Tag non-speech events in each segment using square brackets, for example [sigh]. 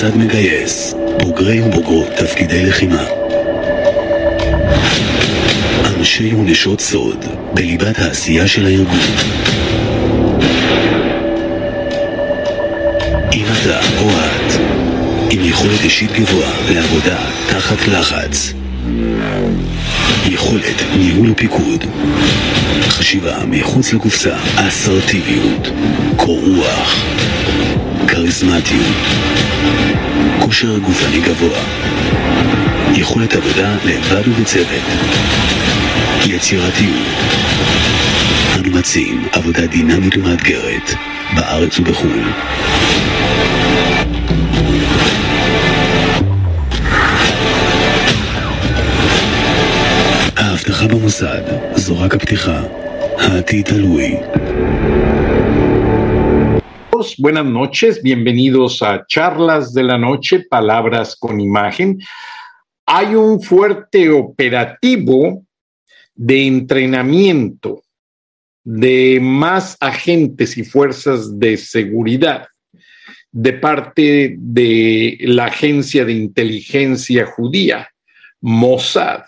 המוסד מגייס בוגרי ובוגרות תפקידי לחימה. אנשי ונשות סוד בליבת העשייה של הארגון. אם אתה או את עם יכולת אישית גבוהה לעבודה תחת לחץ, יכולת ניהול ופיקוד, חשיבה מחוץ לקופסה, אסרטיביות, קור רוח, כריזמטיות, כושר גופני גבוה, יכולת עבודה לבד ובצוות, יצירתיות. אנו מציעים עבודה דינמית ומאתגרת בארץ ובחו"ל. האבטחה במוסד זו רק הפתיחה, העתיד תלוי. Buenas noches, bienvenidos a Charlas de la Noche, Palabras con Imagen. Hay un fuerte operativo de entrenamiento de más agentes y fuerzas de seguridad de parte de la agencia de inteligencia judía, Mossad.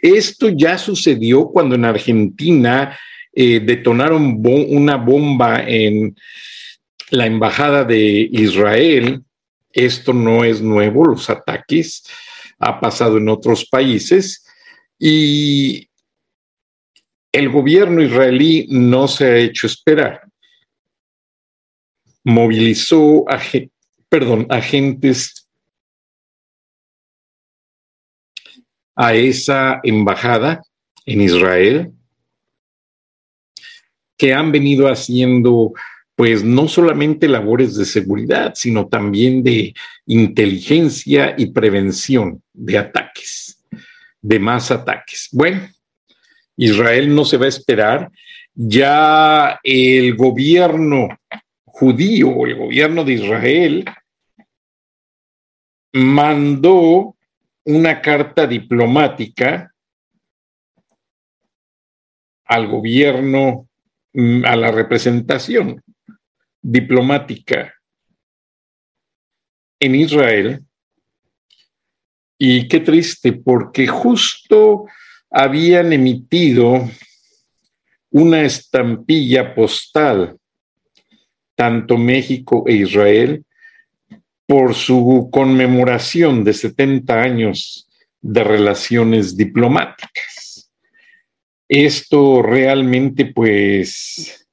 Esto ya sucedió cuando en Argentina eh, detonaron una bomba en la embajada de Israel. Esto no es nuevo, los ataques ha pasado en otros países y el gobierno israelí no se ha hecho esperar. Movilizó, perdón, agentes a esa embajada en Israel que han venido haciendo pues no solamente labores de seguridad, sino también de inteligencia y prevención de ataques, de más ataques. Bueno, Israel no se va a esperar. Ya el gobierno judío, el gobierno de Israel, mandó una carta diplomática al gobierno, a la representación diplomática en Israel. Y qué triste, porque justo habían emitido una estampilla postal, tanto México e Israel, por su conmemoración de 70 años de relaciones diplomáticas. Esto realmente pues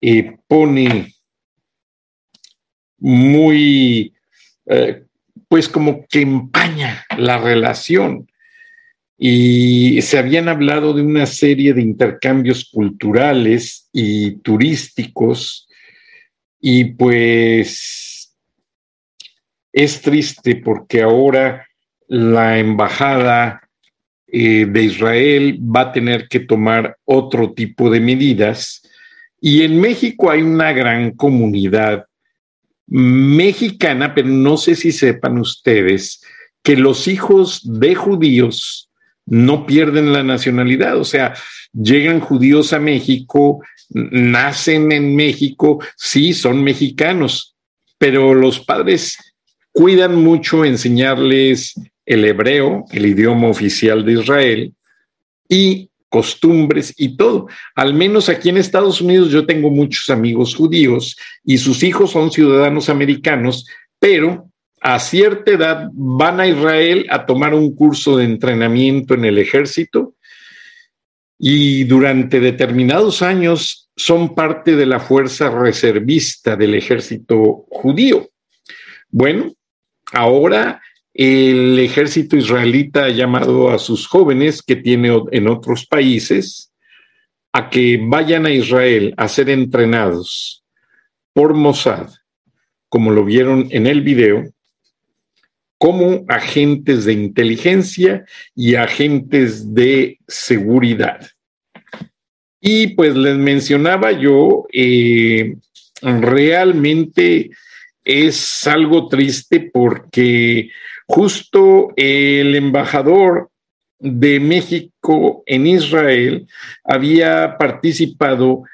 eh, pone muy, eh, pues como que empaña la relación. Y se habían hablado de una serie de intercambios culturales y turísticos. Y pues es triste porque ahora la embajada eh, de Israel va a tener que tomar otro tipo de medidas. Y en México hay una gran comunidad mexicana, pero no sé si sepan ustedes que los hijos de judíos no pierden la nacionalidad, o sea, llegan judíos a México, nacen en México, sí, son mexicanos, pero los padres cuidan mucho enseñarles el hebreo, el idioma oficial de Israel, y costumbres y todo. Al menos aquí en Estados Unidos yo tengo muchos amigos judíos y sus hijos son ciudadanos americanos, pero a cierta edad van a Israel a tomar un curso de entrenamiento en el ejército y durante determinados años son parte de la fuerza reservista del ejército judío. Bueno, ahora el ejército israelita ha llamado a sus jóvenes que tiene en otros países a que vayan a Israel a ser entrenados por Mossad, como lo vieron en el video, como agentes de inteligencia y agentes de seguridad. Y pues les mencionaba yo, eh, realmente es algo triste porque justo el embajador de México en Israel había participado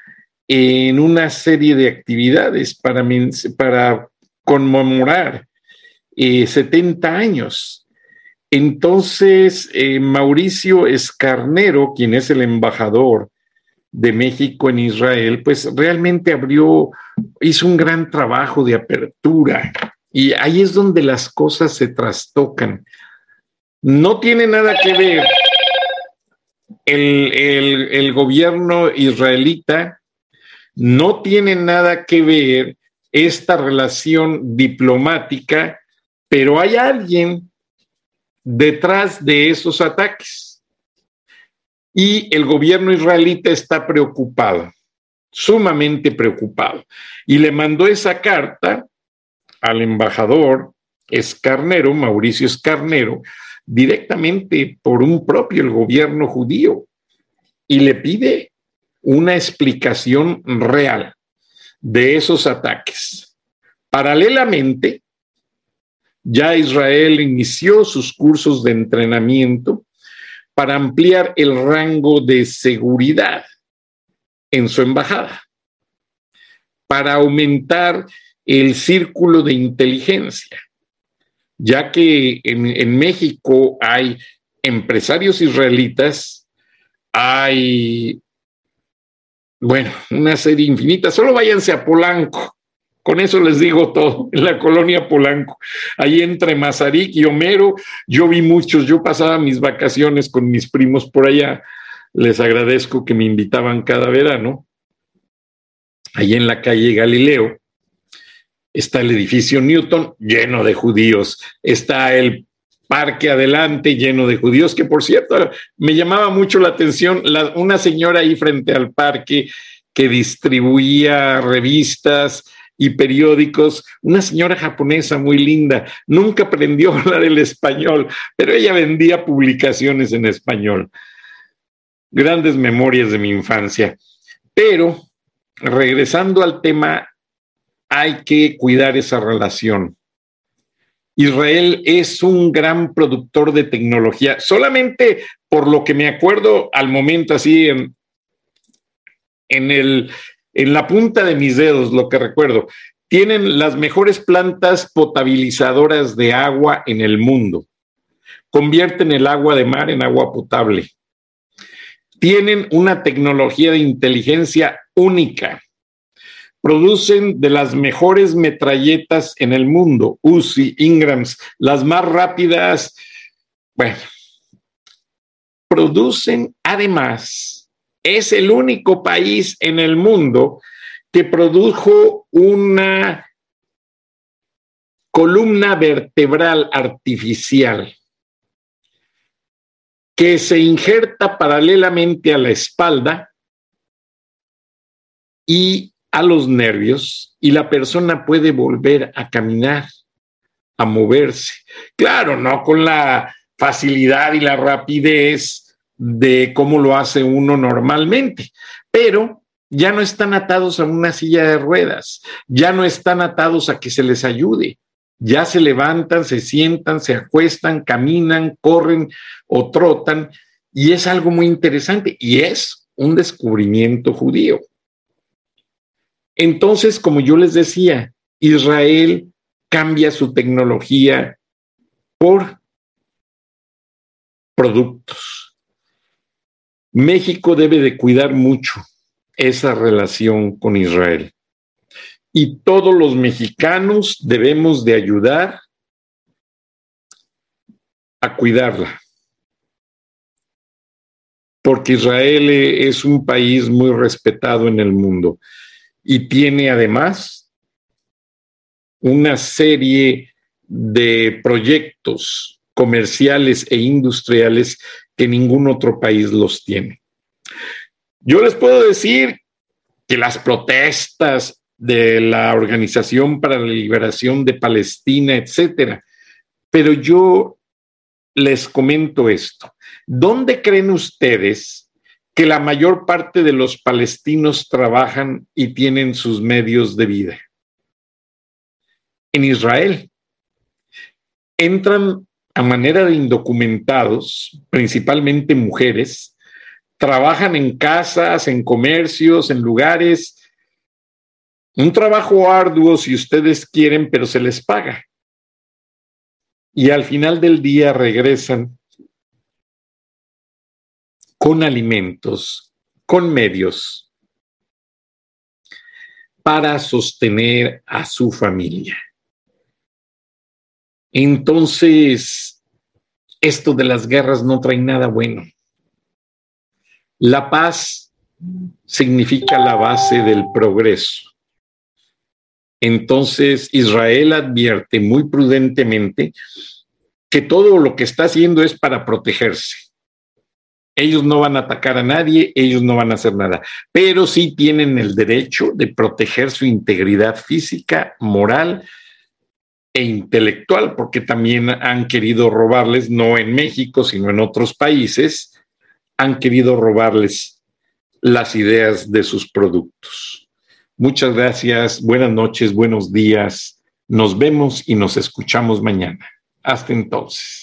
en una serie de actividades para, para conmemorar 70 eh, años. Entonces, eh, Mauricio Escarnero, quien es el embajador de México en Israel, pues realmente abrió, hizo un gran trabajo de apertura y ahí es donde las cosas se trastocan. No tiene nada que ver el, el gobierno israelita, no tiene nada que ver esta relación diplomática pero hay alguien detrás de esos ataques. Y el gobierno israelita está preocupado, sumamente preocupado. Y le mandó esa carta al embajador Escarnero, Mauricio Escarnero, directamente por un propio el gobierno judío. Y le pide una explicación real de esos ataques. Paralelamente, ya Israel inició sus cursos de entrenamiento para ampliar el rango de seguridad en su embajada, para aumentar el círculo de inteligencia, ya que en, México hay empresarios israelitas, hay, bueno, una serie infinita, solo váyanse a Polanco, con eso les digo todo, en la colonia Polanco, ahí entre Mazarik y Homero, yo vi muchos, yo pasaba mis vacaciones con mis primos por allá, les agradezco que me invitaban cada verano, ahí en la calle Galileo, está el edificio Newton lleno de judíos, está el parque adelante lleno de judíos, que por cierto me llamaba mucho la atención una señora ahí frente al parque que distribuía revistas, y periódicos, una señora japonesa muy linda, nunca aprendió a [laughs] hablar el español, pero ella vendía publicaciones en español. Grandes memorias de mi infancia. Pero, regresando al tema, hay que cuidar esa relación. Israel es un gran productor de tecnología. Solamente por lo que me acuerdo al momento, así en, en el en la punta de mis dedos, lo que recuerdo, tienen las mejores plantas potabilizadoras de agua en el mundo. Convierten el agua de mar en agua potable. Tienen una tecnología de inteligencia única. Producen de las mejores metralletas en el mundo, UCI, Ingrams, las más rápidas. Bueno, producen además es el único país en el mundo que produjo una columna vertebral artificial que se injerta paralelamente a la espalda y a los nervios y la persona puede volver a caminar, a moverse. Claro, no con la facilidad y la rapidez de cómo lo hace uno normalmente, pero ya no están atados a una silla de ruedas, ya no están atados a que se les ayude, ya se levantan, se sientan, se acuestan, caminan, corren o trotan, y es algo muy interesante y es un descubrimiento judío. Entonces, como yo les decía, Israel cambia su tecnología por productos México debe de cuidar mucho esa relación con Israel. Y todos los mexicanos debemos de ayudar a cuidarla. porque Israel es un país muy respetado en el mundo y tiene además una serie de proyectos comerciales e industriales que ningún otro país los tiene. Yo les puedo decir que las protestas de la Organización para la Liberación de Palestina, etcétera, pero yo les comento esto. ¿Dónde creen ustedes que la mayor parte de los palestinos trabajan y tienen sus medios de vida? En Israel. Entran a manera de indocumentados, principalmente mujeres, trabajan en casas, en comercios, en lugares. Un trabajo arduo si ustedes quieren, pero se les paga. Y al final del día regresan con alimentos, con medios para sostener a su familia. Entonces, esto de las guerras no trae nada bueno. La paz significa la base del progreso. Entonces, Israel advierte muy prudentemente que todo lo que está haciendo es para protegerse. Ellos no van a atacar a nadie, ellos no van a hacer nada, pero sí tienen el derecho de proteger su integridad física, moral e intelectual, porque también han querido robarles, no en México, sino en otros países, han querido robarles las ideas de sus productos. Muchas gracias, buenas noches, buenos días, nos vemos y nos escuchamos mañana. Hasta entonces.